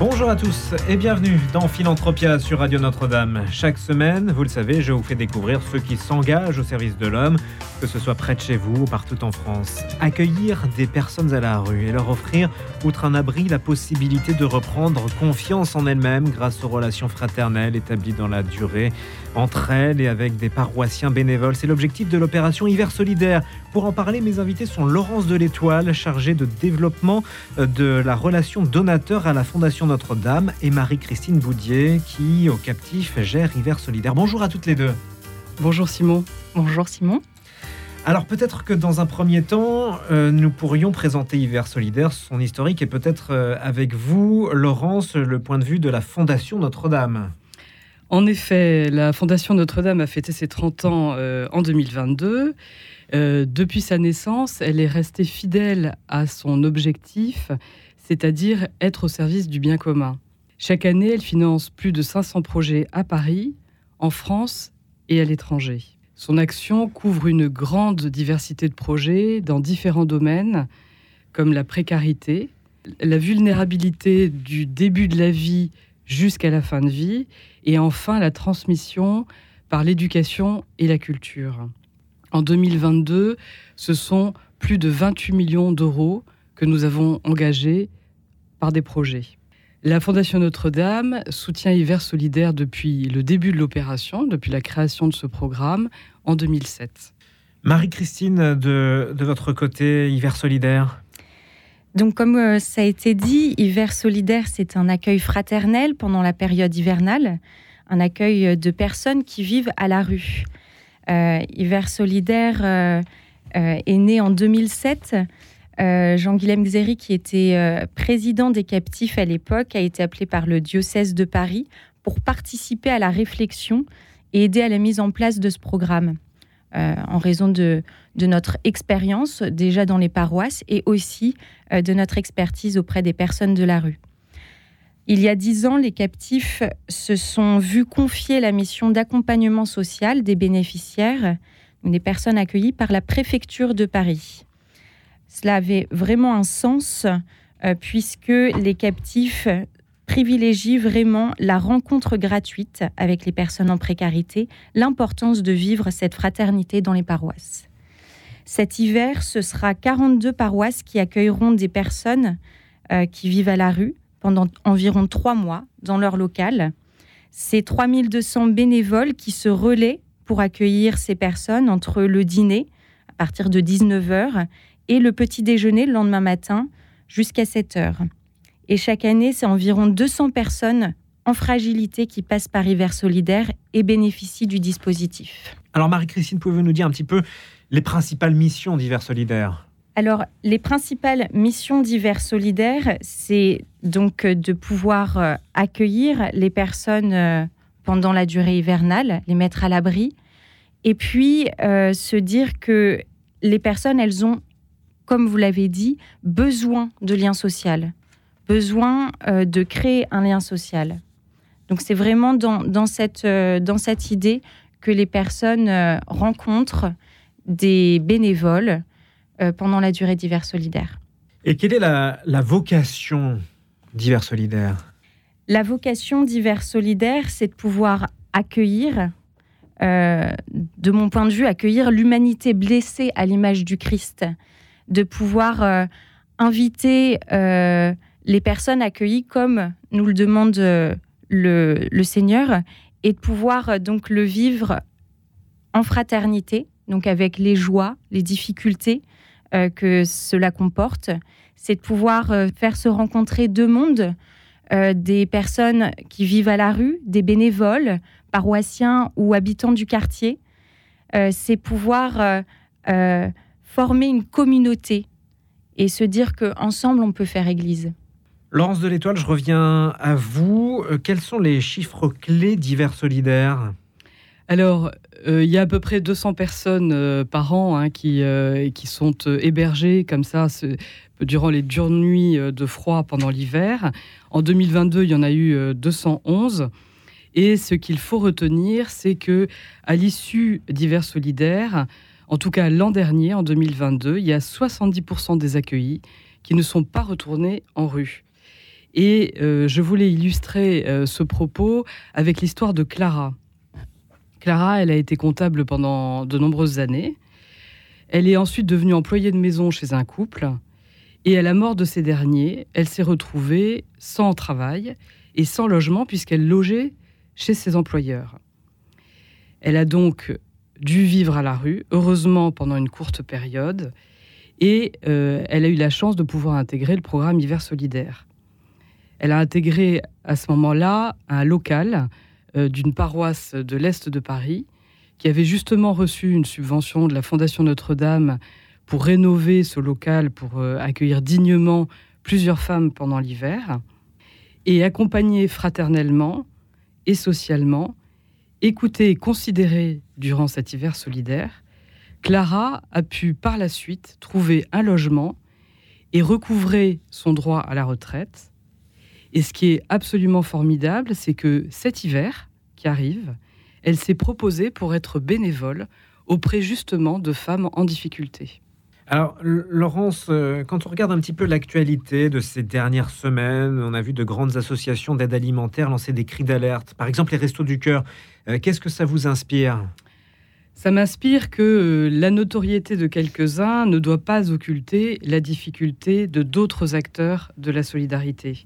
Bonjour à tous et bienvenue dans Philanthropia sur Radio Notre-Dame. Chaque semaine, vous le savez, je vous fais découvrir ceux qui s'engagent au service de l'homme, que ce soit près de chez vous ou partout en France. Accueillir des personnes à la rue et leur offrir, outre un abri, la possibilité de reprendre confiance en elles-mêmes grâce aux relations fraternelles établies dans la durée entre elles et avec des paroissiens bénévoles. C'est l'objectif de l'opération Hiver Solidaire. Pour en parler, mes invités sont Laurence de l'Étoile, chargée de développement euh, de la relation donateur à la Fondation Notre-Dame, et Marie-Christine Boudier, qui, au captif, gère Hiver Solidaire. Bonjour à toutes les deux. Bonjour Simon. Bonjour Simon. Alors peut-être que dans un premier temps, euh, nous pourrions présenter Hiver Solidaire, son historique, et peut-être euh, avec vous, Laurence, le point de vue de la Fondation Notre-Dame. En effet, la Fondation Notre-Dame a fêté ses 30 ans euh, en 2022. Euh, depuis sa naissance, elle est restée fidèle à son objectif, c'est-à-dire être au service du bien commun. Chaque année, elle finance plus de 500 projets à Paris, en France et à l'étranger. Son action couvre une grande diversité de projets dans différents domaines, comme la précarité, la vulnérabilité du début de la vie jusqu'à la fin de vie, et enfin la transmission par l'éducation et la culture. En 2022, ce sont plus de 28 millions d'euros que nous avons engagés par des projets. La Fondation Notre-Dame soutient Hiver Solidaire depuis le début de l'opération, depuis la création de ce programme en 2007. Marie-Christine, de, votre côté, Hiver Solidaire? Donc, comme euh, ça a été dit, Hiver solidaire, c'est un accueil fraternel pendant la période hivernale, un accueil de personnes qui vivent à la rue. Euh, Hiver solidaire euh, est né en 2007. Jean-Guilhem Xéry, qui était président des captifs à l'époque, a été appelé par le diocèse de Paris pour participer à la réflexion et aider à la mise en place de ce programme. Euh, en raison de, notre expérience déjà dans les paroisses et aussi euh, de notre expertise auprès des personnes de la rue. Il y a dix ans, les captifs se sont vus confier la mission d'accompagnement social des bénéficiaires, des personnes accueillies par la préfecture de Paris. Cela avait vraiment un sens euh, puisque les captifs privilégie vraiment la rencontre gratuite avec les personnes en précarité, l'importance de vivre cette fraternité dans les paroisses. Cet hiver, ce sera 42 paroisses qui accueilleront des personnes euh, qui vivent à la rue pendant environ trois mois dans leur local. C'est 3200 bénévoles qui se relaient pour accueillir ces personnes entre le dîner à partir de 19h et le petit déjeuner le lendemain matin jusqu'à 7h. Et chaque année, c'est environ 200 personnes en fragilité qui passent par Hiver Solidaire et bénéficient du dispositif. Alors Marie-Christine, pouvez-vous nous dire un petit peu les principales missions d'Hiver Solidaire? Alors, les principales missions d'hiver solidaire, c'est donc de pouvoir euh, accueillir les personnes euh, pendant la durée hivernale, les mettre à l'abri, et puis euh, se dire que les personnes, elles ont, comme vous l'avez dit, besoin de liens sociaux besoin euh, de créer un lien social. Donc c'est vraiment dans, cette, euh, dans cette idée que les personnes euh, rencontrent des bénévoles pendant la durée d'hiver solidaire. Et quelle est la, la vocation d'hiver solidaire? La vocation d'hiver solidaire, c'est de pouvoir accueillir, de mon point de vue, accueillir l'humanité blessée à l'image du Christ, de pouvoir inviter les personnes accueillies comme nous le demande euh, le, Seigneur et de pouvoir euh, donc le vivre en fraternité, donc avec les joies, les difficultés euh, que cela comporte. C'est de pouvoir faire se rencontrer deux mondes, des personnes qui vivent à la rue, des bénévoles, paroissiens ou habitants du quartier. c'est pouvoir former une communauté et se dire qu'ensemble on peut faire Église. Laurence de l'Étoile, je reviens à vous. Euh, quels sont les chiffres clés d'hiver solidaire? Alors, il y a à peu près 200 personnes par an hein, qui, qui sont hébergées comme ça durant les dures nuits de froid pendant l'hiver. En 2022, il y en a eu 211. Et ce qu'il faut retenir, c'est que à l'issue d'hiver solidaire, en tout cas l'an dernier, en 2022, il y a 70% des accueillis qui ne sont pas retournés en rue. Et euh, je voulais illustrer euh, ce propos avec l'histoire de Clara. Clara, elle a été comptable pendant de nombreuses années. Elle est ensuite devenue employée de maison chez un couple. Et à la mort de ces derniers, elle s'est retrouvée sans travail et sans logement puisqu'elle logeait chez ses employeurs. Elle a donc dû vivre à la rue, heureusement pendant une courte période, et euh, elle a eu la chance de pouvoir intégrer le programme Hiver solidaire. Elle a intégré à ce moment-là un local euh, d'une paroisse de l'Est de Paris qui avait justement reçu une subvention de la Fondation Notre-Dame pour rénover ce local, pour euh, accueillir dignement plusieurs femmes pendant l'hiver, et accompagner fraternellement et socialement, écoutée et considérée durant cet hiver solidaire, Clara a pu par la suite trouver un logement et recouvrer son droit à la retraite. Et ce qui est absolument formidable, c'est que cet hiver qui arrive, elle s'est proposée pour être bénévole auprès justement de femmes en difficulté. Alors, Laurence, euh, quand on regarde un petit peu l'actualité de ces dernières semaines, on a vu de grandes associations d'aide alimentaire lancer des cris d'alerte. Par exemple, les Restos du Cœur. Euh, qu'est-ce que ça vous inspire? Ça m'inspire que euh, la notoriété de quelques-uns ne doit pas occulter la difficulté de d'autres acteurs de la solidarité.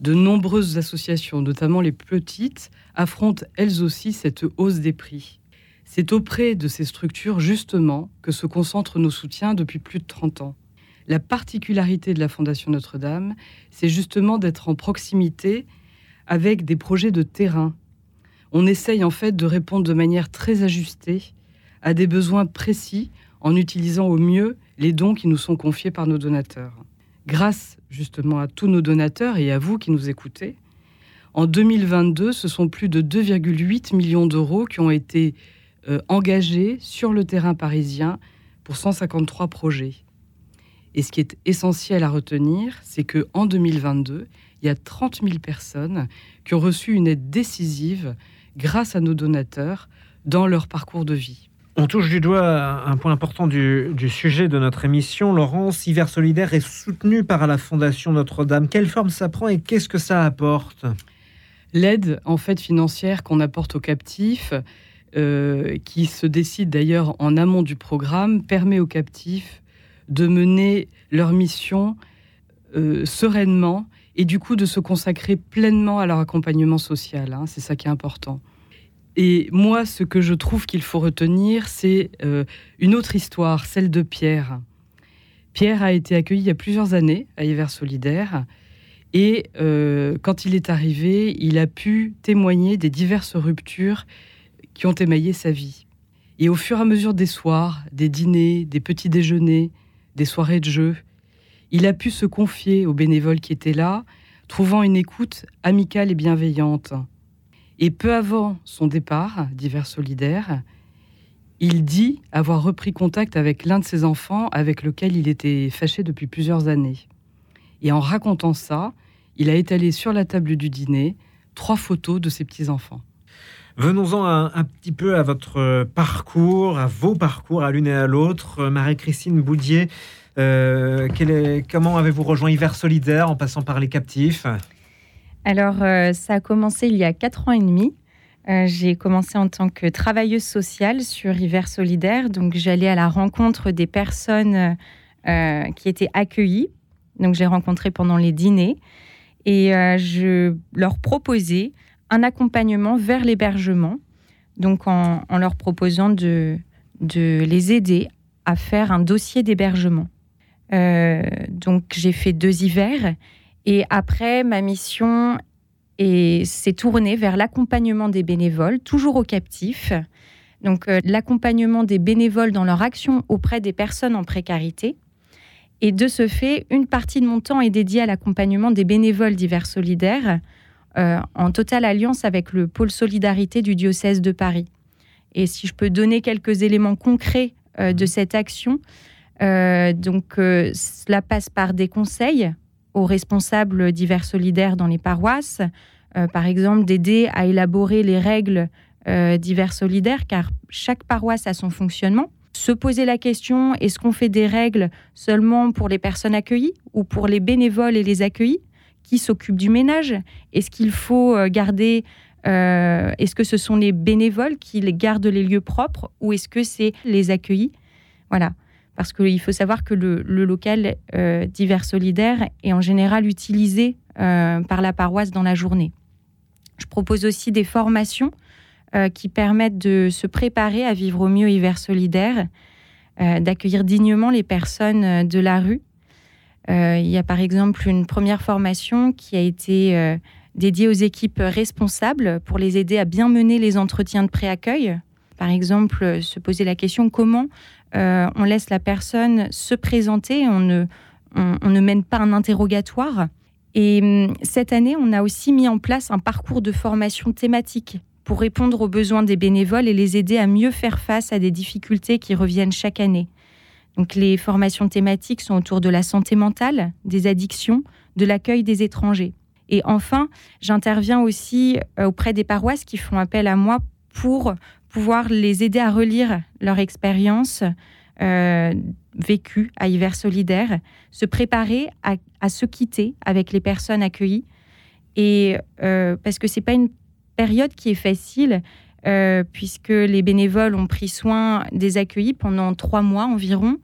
De nombreuses associations, notamment les petites, affrontent elles aussi cette hausse des prix. C'est auprès de ces structures, justement, que se concentrent nos soutiens depuis plus de 30 ans. La particularité de la Fondation Notre-Dame, c'est justement d'être en proximité avec des projets de terrain. On essaye en fait de répondre de manière très ajustée à des besoins précis en utilisant au mieux les dons qui nous sont confiés par nos donateurs. Grâce justement à tous nos donateurs et à vous qui nous écoutez, en 2022, ce sont plus de 2,8 millions d'euros qui ont été euh, engagés sur le terrain parisien pour 153 projets. Et ce qui est essentiel à retenir, c'est que en 2022, il y a 30 000 personnes qui ont reçu une aide décisive grâce à nos donateurs dans leur parcours de vie. On touche du doigt un point important du, sujet de notre émission. Laurence, Hiver Solidaire est soutenu par la Fondation Notre-Dame. Quelle forme ça prend et qu'est-ce que ça apporte? L'aide en fait financière qu'on apporte aux captifs, euh, qui se décide d'ailleurs en amont du programme, permet aux captifs de mener leur mission euh, sereinement et du coup de se consacrer pleinement à leur accompagnement social. Hein. c'est ça qui est important. Et moi, ce que je trouve qu'il faut retenir, c'est euh, une autre histoire, celle de Pierre. Pierre a été accueilli il y a plusieurs années à Hiver Solidaire. Et quand il est arrivé, il a pu témoigner des diverses ruptures qui ont émaillé sa vie. Et au fur et à mesure des soirs, des dîners, des petits déjeuners, des soirées de jeu, il a pu se confier aux bénévoles qui étaient là, trouvant une écoute amicale et bienveillante. Et peu avant son départ d'hiver solidaire, il dit avoir repris contact avec l'un de ses enfants avec lequel il était fâché depuis plusieurs années. Et en racontant ça, il a étalé sur la table du dîner trois photos de ses petits-enfants. Venons-en un, petit peu à votre parcours, à vos parcours, à l'une et à l'autre. Euh, Marie-Christine Boudier, euh, comment avez-vous rejoint Hiver Solidaire en passant par les captifs? Alors, ça a commencé il y a quatre ans et demi. j'ai commencé en tant que travailleuse sociale sur Hiver Solidaire. Donc, j'allais à la rencontre des personnes qui étaient accueillies. Donc, j'ai rencontré pendant les dîners. Et je leur proposais un accompagnement vers l'hébergement, donc en, leur proposant de, les aider à faire un dossier d'hébergement. Euh, donc j'ai fait deux hivers et après ma mission s'est tournée vers l'accompagnement des bénévoles, toujours aux captifs. Donc euh, l'accompagnement des bénévoles dans leur action auprès des personnes en précarité. Et de ce fait, une partie de mon temps est dédiée à l'accompagnement des bénévoles divers solidaires euh, en totale alliance avec le pôle solidarité du diocèse de Paris. Et si je peux donner quelques éléments concrets de cette action, donc cela passe par des conseils aux responsables divers solidaires dans les paroisses, par exemple d'aider à élaborer les règles divers solidaires, car chaque paroisse a son fonctionnement. Se poser la question est-ce qu'on fait des règles seulement pour les personnes accueillies ou pour les bénévoles et les accueillis Qui s'occupent du ménage? Est-ce qu'il faut euh, garder euh, Est-ce que ce sont les bénévoles qui gardent les lieux propres ou est-ce que c'est les accueillis? Voilà. Parce qu'il faut savoir que le, local euh, divers solidaire est en général utilisé par la paroisse dans la journée. Je propose aussi des formations euh, qui permettent de se préparer à vivre au mieux hiver solidaire, euh, d'accueillir dignement les personnes euh, de la rue. il y a par exemple une première formation qui a été dédiée aux équipes responsables pour les aider à bien mener les entretiens de pré-accueil. Par exemple, se poser la question comment on laisse la personne se présenter, on ne, on ne mène pas un interrogatoire. Et hum, cette année, on a aussi mis en place un parcours de formation thématique pour répondre aux besoins des bénévoles et les aider à mieux faire face à des difficultés qui reviennent chaque année. Donc les formations thématiques sont autour de la santé mentale, des addictions, de l'accueil des étrangers. Et enfin, j'interviens aussi euh, auprès des paroisses qui font appel à moi pour pouvoir les aider à relire leur expérience euh, vécue à Hiver Solidaire, se préparer à, se quitter avec les personnes accueillies. Et euh, parce que c'est pas une période qui est facile, euh, puisque les bénévoles ont pris soin des accueillis pendant trois mois environ,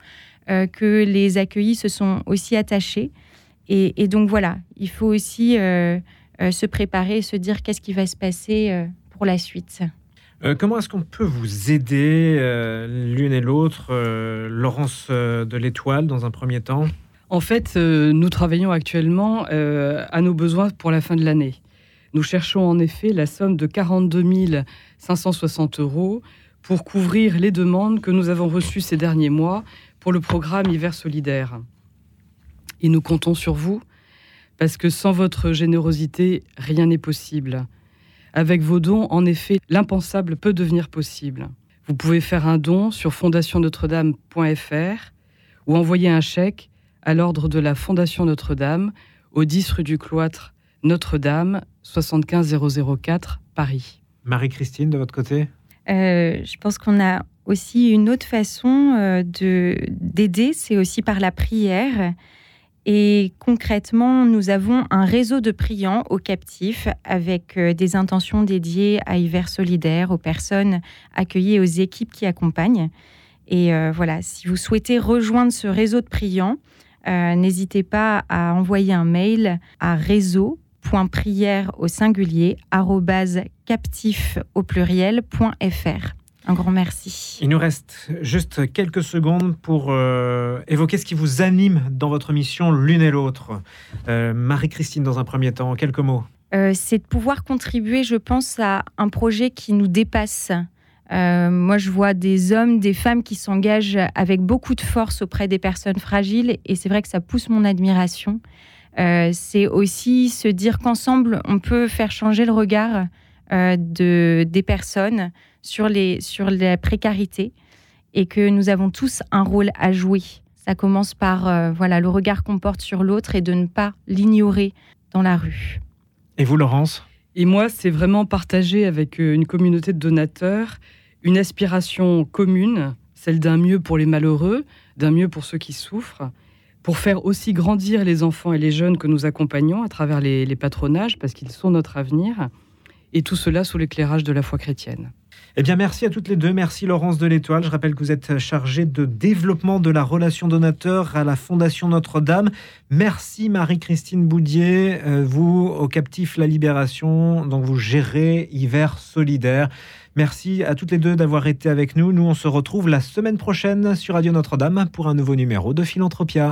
que les accueillis se sont aussi attachés. Et, donc voilà, il faut aussi se préparer et se dire qu'est-ce qui va se passer pour la suite. Comment est-ce qu'on peut vous aider l'une et l'autre, Laurence de l'Étoile, dans un premier temps? En fait, nous travaillons actuellement à nos besoins pour la fin de l'année. Nous cherchons en effet la somme de 42 560 euros pour couvrir les demandes que nous avons reçues ces derniers mois pour le programme Hiver solidaire. Et nous comptons sur vous, parce que sans votre générosité, rien n'est possible. Avec vos dons, en effet, l'impensable peut devenir possible. Vous pouvez faire un don sur fondationnotre-dame.fr ou envoyer un chèque à l'ordre de la Fondation Notre-Dame au 10 rue du Cloître Notre-Dame 75004 Paris. Marie-Christine, de votre côté? Euh, Je pense qu'on a aussi une autre façon euh, de d'aider, c'est aussi par la prière. Et concrètement, nous avons un réseau de priants aux captifs avec euh, des intentions dédiées à Hiver solidaire, aux personnes accueillies aux équipes qui accompagnent. Et voilà, si vous souhaitez rejoindre ce réseau de priants, n'hésitez pas à envoyer un mail à réseau prière au singulier captif au pluriel.fr. Un grand merci. Il nous reste juste quelques secondes pour euh, évoquer ce qui vous anime dans votre mission l'une et l'autre. Euh, Marie-Christine, dans un premier temps, quelques mots. Euh, c'est de pouvoir contribuer, je pense, à un projet qui nous dépasse. moi, je vois des hommes, des femmes qui s'engagent avec beaucoup de force auprès des personnes fragiles et c'est vrai que ça pousse mon admiration. Euh, c'est aussi se dire qu'ensemble, on peut faire changer le regard de, des personnes sur, les, sur la précarité et que nous avons tous un rôle à jouer. Ça commence par euh, voilà, le regard qu'on porte sur l'autre et de ne pas l'ignorer dans la rue. Et vous, Laurence? Et moi, c'est vraiment partager avec une communauté de donateurs une aspiration commune, celle d'un mieux pour les malheureux, d'un mieux pour ceux qui souffrent, pour faire aussi grandir les enfants et les jeunes que nous accompagnons à travers les, patronages, parce qu'ils sont notre avenir, et tout cela sous l'éclairage de la foi chrétienne. Eh bien, merci à toutes les deux. Merci Laurence de l'Étoile. Je rappelle que vous êtes chargée de développement de la relation donateur à la Fondation Notre-Dame. Merci Marie-Christine Boudier, euh, vous au Captif La Libération, dont vous gérez Hiver Solidaire. Merci à toutes les deux d'avoir été avec nous. Nous, on se retrouve la semaine prochaine sur Radio Notre-Dame pour un nouveau numéro de Philanthropia.